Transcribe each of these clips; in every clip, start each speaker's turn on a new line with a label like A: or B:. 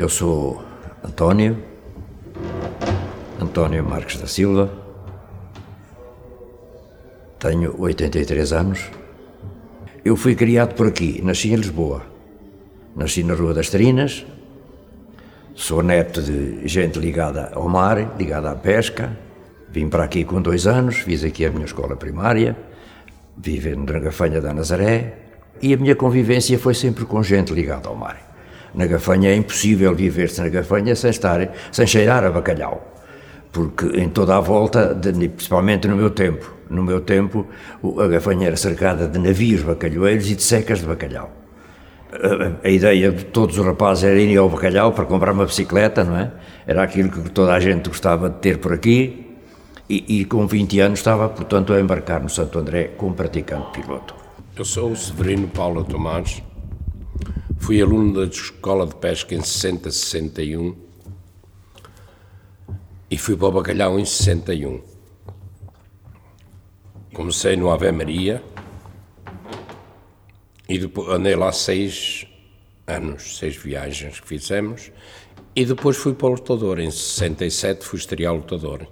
A: Eu sou António, António Marques da Silva, tenho 83 anos. Eu fui criado por aqui, nasci em Lisboa. Nasci na Rua das Trinas, sou neto de gente ligada ao mar, ligada à pesca. Vim para aqui com dois anos, fiz aqui a minha escola primária, vivo na Gafanha da Nazaré e a minha convivência foi sempre com gente ligada ao mar. Na Gafanha é impossível viver-se na Gafanha sem estar, sem cheirar a bacalhau, porque em toda a volta, principalmente no meu tempo, no meu tempo a Gafanha era cercada de navios bacalhoeiros e de secas de bacalhau. A, a ideia de todos os rapazes era irem ao bacalhau para comprar uma bicicleta, não é? Era aquilo que toda a gente gostava de ter por aqui e, e com 20 anos estava, portanto, a embarcar no Santo André como praticante piloto.
B: Eu sou o Severino Paulo Tomás, Fui aluno da Escola de Pesca em 60, 61 e fui para o Bacalhau em 61. Comecei no Ave Maria e depois andei lá seis anos, seis viagens que fizemos e depois fui para o lutador. Em 67 fui estrear lutador.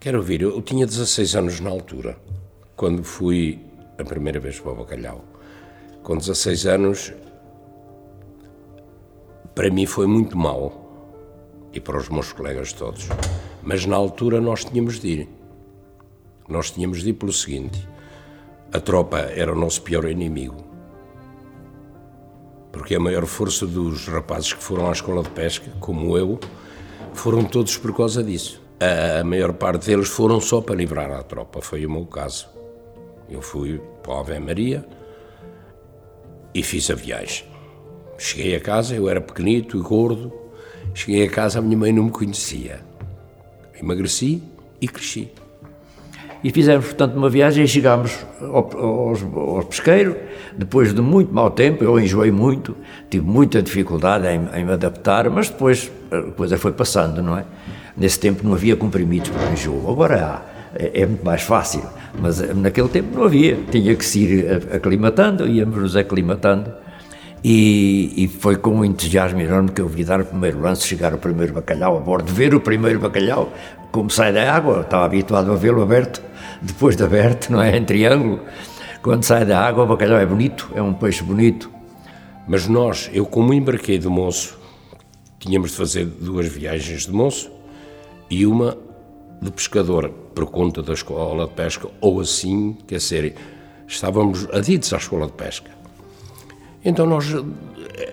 B: Quero ouvir, eu tinha 16 anos na altura, quando fui a primeira vez para o Bacalhau. Com 16 anos para mim foi muito mal e para os meus colegas todos. Mas na altura nós tínhamos de ir. Nós tínhamos de ir pelo seguinte: a tropa era o nosso pior inimigo. Porque a maior força dos rapazes que foram à escola de pesca, como eu, foram todos por causa disso. A maior parte deles foram só para livrar a tropa, foi o meu caso. Eu fui para a Ave Maria e fiz a viagem. Cheguei a casa, eu era pequenito e gordo. Cheguei a casa, a minha mãe não me conhecia. Emagreci e cresci.
A: E fizemos, portanto, uma viagem e chegámos ao, ao, ao pesqueiro, depois de muito mau tempo, eu enjoei muito, tive muita dificuldade em, em me adaptar, mas depois a coisa foi passando, não é? Nesse tempo não havia comprimidos para o enjoo, agora há. É, é, muito mais fácil, mas naquele tempo não havia, tinha que se ir aclimatando, íamos nos aclimatando e, e, foi com um entusiasmo enorme que eu vi dar o primeiro lance, chegar o primeiro bacalhau a bordo, ver o primeiro bacalhau, como sai da água, estava habituado a vê-lo aberto, depois de aberto, não é? Em triângulo. Quando sai da água, o bacalhau é bonito, é um peixe bonito.
B: Mas nós, eu como embarquei de moço, tínhamos de fazer duas viagens de moço e uma de pescador, por conta da escola de pesca, ou assim, quer dizer, estávamos adidos à escola de pesca. Então nós,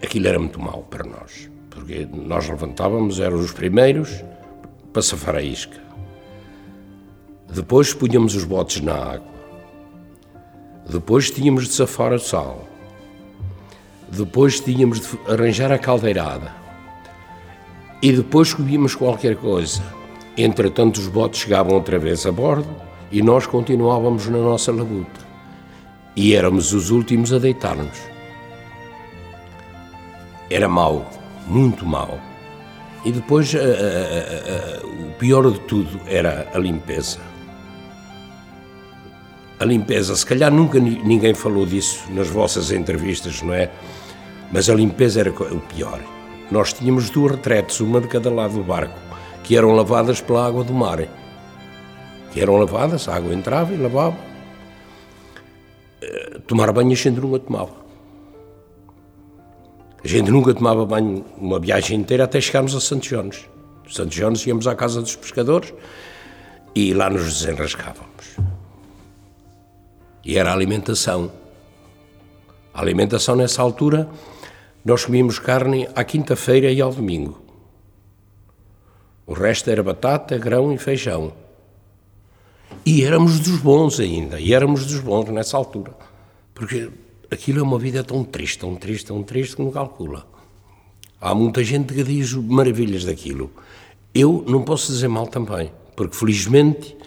B: aquilo era muito mal para nós, porque nós levantávamos, éramos os primeiros para safar a isca. Depois punhamos os botes na água. Depois tínhamos de safar o sal. Depois tínhamos de arranjar a caldeirada. E depois comíamos qualquer coisa. Entretanto, os botes chegavam outra vez a bordo e nós continuávamos na nossa labuta. E éramos os últimos a deitar-nos era mau, muito mau. E depois, uh, uh, uh, o pior de tudo era a limpeza. A limpeza, se calhar nunca ninguém falou disso nas vossas entrevistas, não é? Mas a limpeza era o pior. Nós tínhamos duas retretes, uma de cada lado do barco, que eram lavadas pela água do mar. Que eram lavadas, a água entrava e lavava. Eh, tomar banho a gente nunca tomava. A gente nunca tomava banho uma viagem inteira até chegarmos a Santos Jones. Santos Jones íamos à casa dos pescadores e lá nos desenrascávamos. E era a alimentação. A alimentação nessa altura, nós comíamos carne à quinta-feira e ao domingo. O resto era batata, grão e feijão. E éramos dos bons ainda, e éramos dos bons nessa altura. Porque aquilo é uma vida tão triste, tão triste, tão triste que não calcula. Há muita gente que diz maravilhas daquilo. Eu não posso dizer mal também, porque felizmente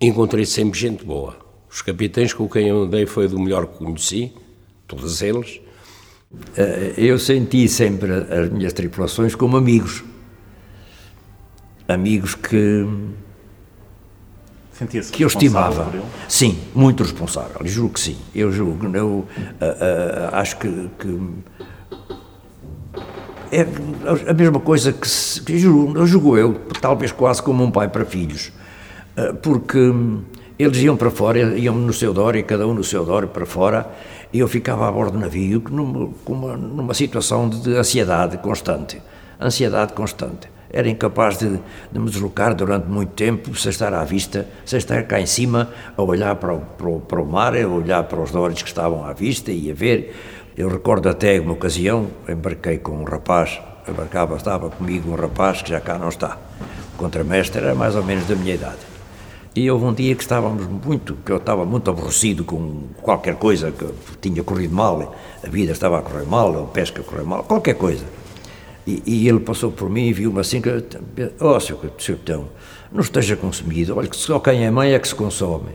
B: encontrei sempre gente boa. Os capitães com quem eu andei foi do melhor que conheci, todos eles.
A: Eh, eu senti sempre as minhas tripulações como amigos. Amigos que
C: Sentia-se
A: que eu estimava. Sim, muito responsável, julgo que sim. Eu julgo, eu uh, uh, acho que, que, é a mesma coisa que, se, que julgo, julgo eu, talvez quase como um pai para filhos, eh, porque eles iam para fora, iam no seu dório, cada um no seu dório para fora, e eu ficava a bordo do navio numa, numa situação de ansiedade constante, ansiedade constante. Era incapaz de, de, me deslocar durante muito tempo, sem estar à vista, sem estar cá em cima, a olhar para o, para o, para o mar, a olhar para os dórios que estavam à vista e a ver eu recordo até uma ocasião, embarquei com um rapaz, embarcava, estava comigo um rapaz que já cá não está. O contramestre era mais ou menos da minha idade. E houve um dia que estávamos muito, que eu estava muito aborrecido com qualquer coisa que tinha corrido mal, a vida estava a correr mal, a pesca a correr mal, qualquer coisa. E, e ele passou por mim e viu-me assim, que, oh, seu, capitão, não esteja consumido, olha que só quem é mãe é que se consome.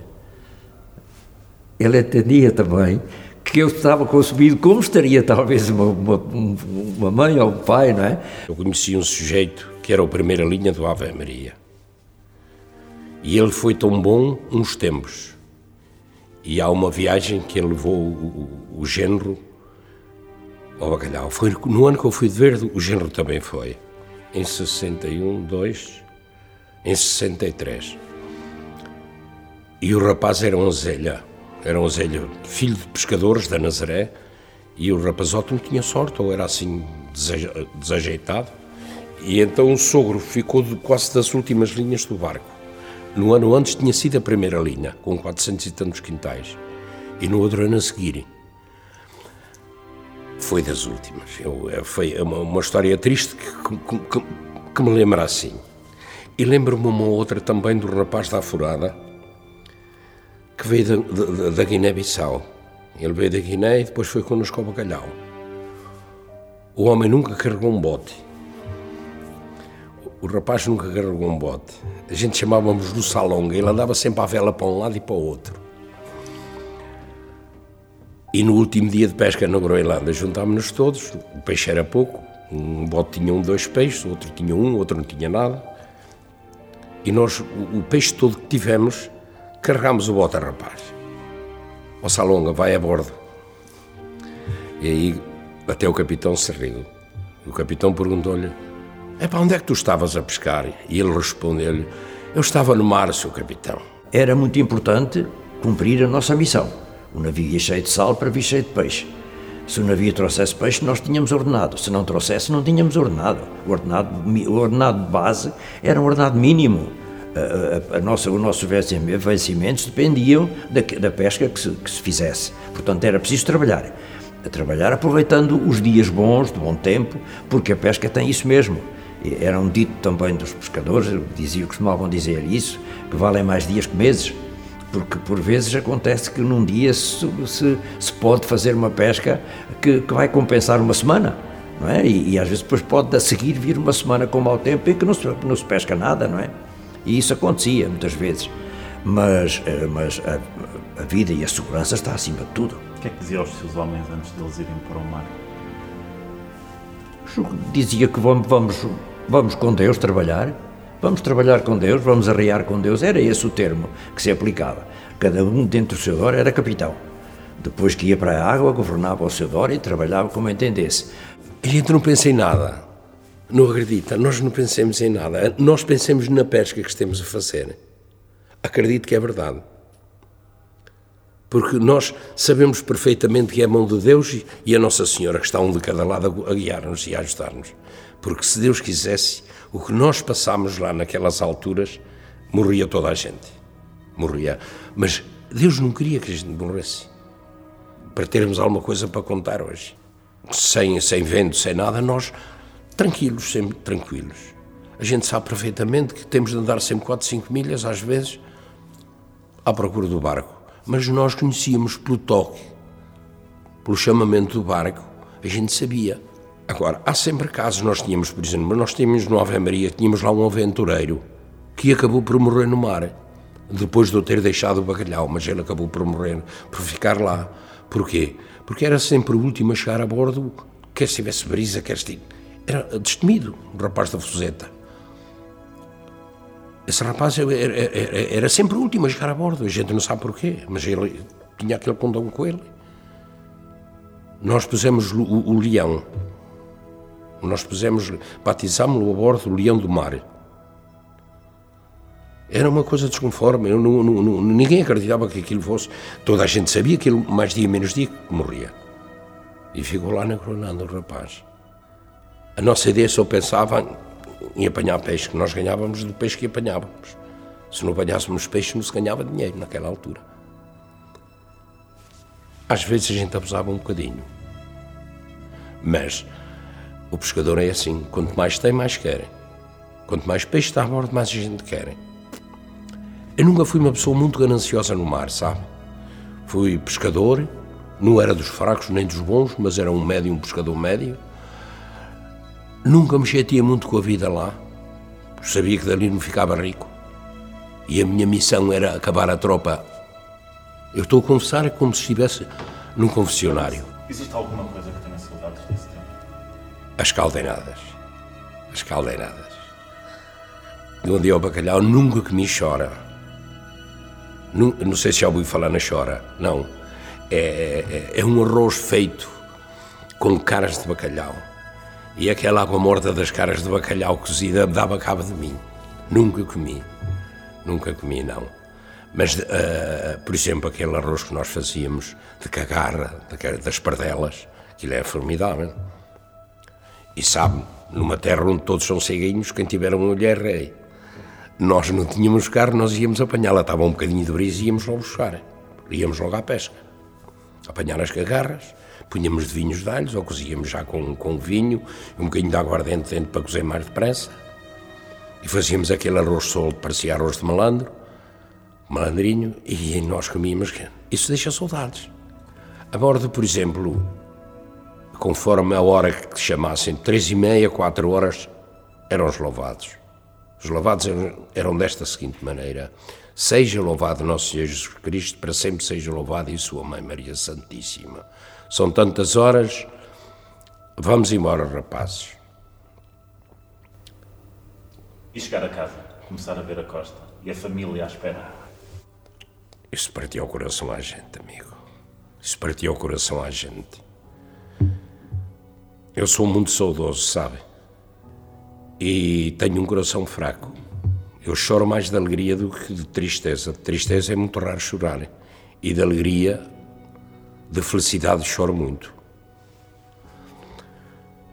A: Ele entendia também que eu estava consumido, como estaria talvez uma, uma, uma mãe ou um pai, não é?
B: Eu conheci um sujeito que era a primeira linha do Ave Maria. E ele foi tão bom uns tempos. E há uma viagem que ele levou o, o, o género ao bacalhau. Foi no ano que eu fui de verde, o género também foi. Em 61, 2, em 63. E o rapaz era um zelha era um Zélio, filho de pescadores da Nazaré, e o rapazote não tinha sorte, ou era assim desajeitado. E então o sogro ficou de, quase das últimas linhas do barco. No ano antes tinha sido a primeira linha, com 400 e tantos quintais. E no outro ano a seguir. Foi das últimas. Eu, é, foi uma, uma, história triste que, que, que, que me lembra assim. E lembro-me uma outra também do rapaz da Furada, que veio da, da, da Guiné-Bissau. Ele veio da Guiné e depois foi connosco ao Bacalhau. O homem nunca carregou um bote. O rapaz nunca carregou um bote. A gente chamávamos do salonga. Ele andava sempre à vela para um lado e para o outro. E no último dia de pesca na Groenlândia juntámos-nos todos. O peixe era pouco. Um bote tinha um, dois peixes, o outro tinha um, o outro não tinha nada. E nós, o peixe todo que tivemos, Carregamos o bote rapaz. O Salonga vai a bordo. E aí até o capitão se riu. O capitão perguntou-lhe: É para onde é que tu estavas a pescar? E ele respondeu-lhe: Eu estava no mar, seu capitão.
A: Era muito importante cumprir a nossa missão. O navio ia cheio de sal para vir cheio de peixe. Se o navio trouxesse peixe, nós tínhamos ordenado. Se não trouxesse, não tínhamos ordenado. O ordenado, o ordenado de base era um ordenado mínimo a, a, nossa, os nossos vencimentos dependiam da, da pesca que se, que se, fizesse. Portanto, era preciso trabalhar. A trabalhar aproveitando os dias bons, de bom tempo, porque a pesca tem isso mesmo. Era um dito também dos pescadores, diziam, costumavam dizer isso, que valem mais dias que meses, porque por vezes acontece que num dia se, se, se pode fazer uma pesca que, que, vai compensar uma semana, não é? E, e, às vezes depois pode a seguir vir uma semana com mau tempo e que não se, não se pesca nada, não é? E isso acontecia muitas vezes. Mas, eh, mas a, a vida e a segurança está acima de tudo.
C: O que é que dizia aos seus homens antes deles irem para o mar?
A: Dizia que vamos, vamos, vamos com Deus trabalhar, vamos trabalhar com Deus, vamos arrear com Deus. Era esse o termo que se aplicava. Cada um dentro do seu dor era capitão. Depois que ia para a água, governava o seu dor e trabalhava como entendesse.
B: A gente não pensa em nada. Não acredita, nós não pensemos em nada. Nós pensemos na pesca que estamos a fazer. Acredito que é verdade. Porque nós sabemos perfeitamente que é a mão de Deus e a Nossa Senhora que está um de cada lado a guiar-nos e a ajudar-nos. Porque se Deus quisesse, o que nós passámos lá naquelas alturas, morria toda a gente. Morria. Mas Deus não queria que a gente morresse. Para termos alguma coisa para contar hoje. Sem, sem vento, sem nada, nós tranquilos, sempre tranquilos. A gente sabe perfeitamente que temos de andar sempre 4, 5 milhas, às vezes, à procura do barco. Mas nós conhecíamos pelo toque, pelo chamamento do barco, a gente sabia. Agora, há sempre casos, nós tínhamos, por exemplo, nós tínhamos no Ave Maria, tínhamos lá um aventureiro que acabou por morrer no mar, depois de eu ter deixado o bacalhau, mas ele acabou por morrer, por ficar lá. Porquê? Porque era sempre o último a chegar a bordo, quer se tivesse brisa, quer se era destemido, o rapaz da Fuseta. Esse rapaz era, era, era, sempre o último a chegar a bordo, a gente não sabe porquê, mas ele tinha aquele condão com ele. Nós pusemos o, o leão Nós pusemos, batizámos-lo a bordo do Leão do Mar. Era uma coisa desconforme, eu não, não, não, ninguém acreditava que aquilo fosse. Toda a gente sabia que ele, mais dia menos dia, morria. E ficou lá na Gronanda o rapaz. A nossa ideia só pensava em apanhar peixe, que nós ganhávamos do peixe que apanhávamos. Se não apanhássemos peixe, não se ganhava dinheiro naquela altura. Às vezes a gente abusava um bocadinho. Mas o pescador é assim: quanto mais tem, mais querem. Quanto mais peixe está a bordo, mais a gente querem. Eu nunca fui uma pessoa muito gananciosa no mar, sabe? Fui pescador, não era dos fracos nem dos bons, mas era um médio, um pescador médio. Nunca me chateia muito com a vida lá, sabia que dali não ficava rico. E a minha missão era acabar a tropa. Eu estou a confessar como se estivesse num confessionário.
C: Existe alguma coisa que tenha saudades tempo?
B: As caldeiradas. As caldeiradas. De onde ao bacalhau nunca comi chora. Não, não sei se já ouviu falar na chora. Não. É, é, é um arroz feito com caras de bacalhau. E aquela água morta das caras de bacalhau cozida dava cabo de mim. Nunca comi. Nunca comi, não. Mas, uh, por exemplo, aquele arroz que nós fazíamos de cagarra, das pardelas, aquilo é formidável. E sabe, numa terra onde todos são ceguinhos, quem tiver uma mulher é rei. Nós não tínhamos carro, nós íamos apanhá-la. Estava um bocadinho de brisa e íamos logo buscar. Íamos logo à pesca. Apanhar as cagarras, punhamos de vinhos de alhos ou cozíamos já com, com vinho, um bocadinho de aguardente dentro para cozer mais depressa. E fazíamos aquele arroz solto, parecia arroz de malandro, malandrinho, e nós comíamos. Isso deixa saudades. A bordo, por exemplo, conforme a hora que chamassem, três e meia, quatro horas, eram os louvados. Os louvados eram desta seguinte maneira: Seja louvado nosso Senhor Jesus Cristo, para sempre seja louvado e Sua Mãe Maria Santíssima. São tantas horas, vamos embora, rapazes.
C: E chegar a casa, começar a ver a costa e a família à espera.
B: Isso partiu o coração à gente, amigo. Isso partiu o coração à gente. Eu sou muito saudoso, sabe? e tenho um coração fraco. Eu choro mais de alegria do que de tristeza. De tristeza é muito raro chorar. E de alegria, de felicidade, choro muito.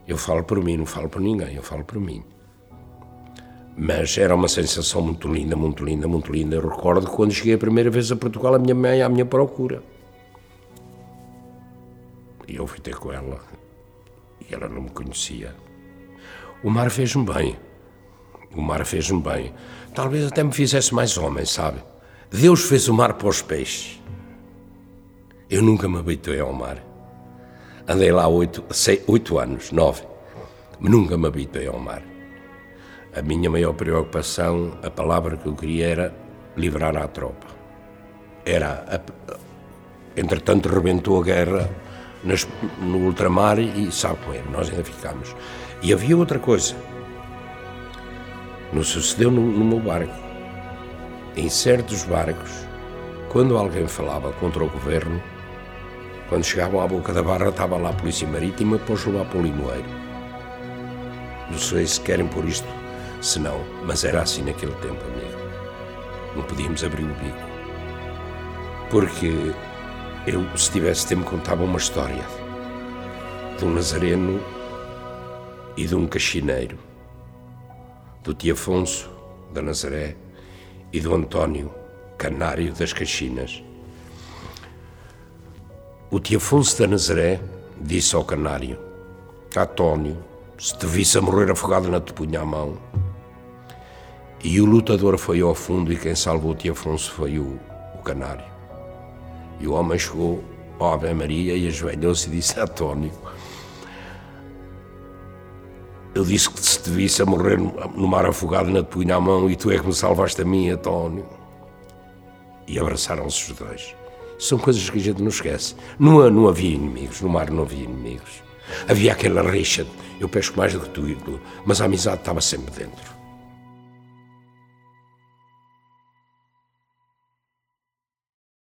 B: Eu falo por mim, não falo por ninguém, eu falo por mim. Mas era uma sensação muito linda, muito linda, muito linda. Eu recordo quando cheguei a primeira vez a Portugal, a minha mãe à minha procura. E eu fui ter com ela. E ela não me conhecia. O mar fez-me bem. O mar fez-me bem. Talvez até me fizesse mais homem, sabe? Deus fez o mar para os peixes. Eu nunca me habituei ao mar. Andei lá oito, seis, oito anos, nove. Nunca me habituei ao mar. A minha maior preocupação, a palavra que eu queria era livrar a tropa. Era. A, entretanto, rebentou a guerra nas, no ultramar e sabe como é, nós ainda ficámos. E havia outra coisa. Não sucedeu no, no meu barco. Em certos barcos, quando alguém falava contra o governo, quando chegavam à boca da barra, estava lá a Polícia Marítima para os levar para o limoeiro. Não sei se querem por isto, se não, mas era assim naquele tempo, amigo. Não podíamos abrir o bico. Porque eu, se tivesse tempo, contava uma história de um nazareno e de um cachineiro, do tio Afonso da Nazaré e do António, canário das Caxinas. O tio Afonso da Nazaré disse ao canário: António, se te visse a morrer afogado, não te punha a mão. E o lutador foi ao fundo e quem salvou o tio Afonso foi o, o canário. E o homem chegou ao Ave Maria e ajoelhou-se e disse: António, eu disse que se te visse a morrer no mar afogado, te punha a mão e tu é que me salvaste a mim, António. E abraçaram-se os dois. São coisas que a gente não esquece. Não, não havia inimigos, no mar não havia inimigos. Havia aquela rixa, eu pesco mais do que tu, mas a amizade estava sempre dentro.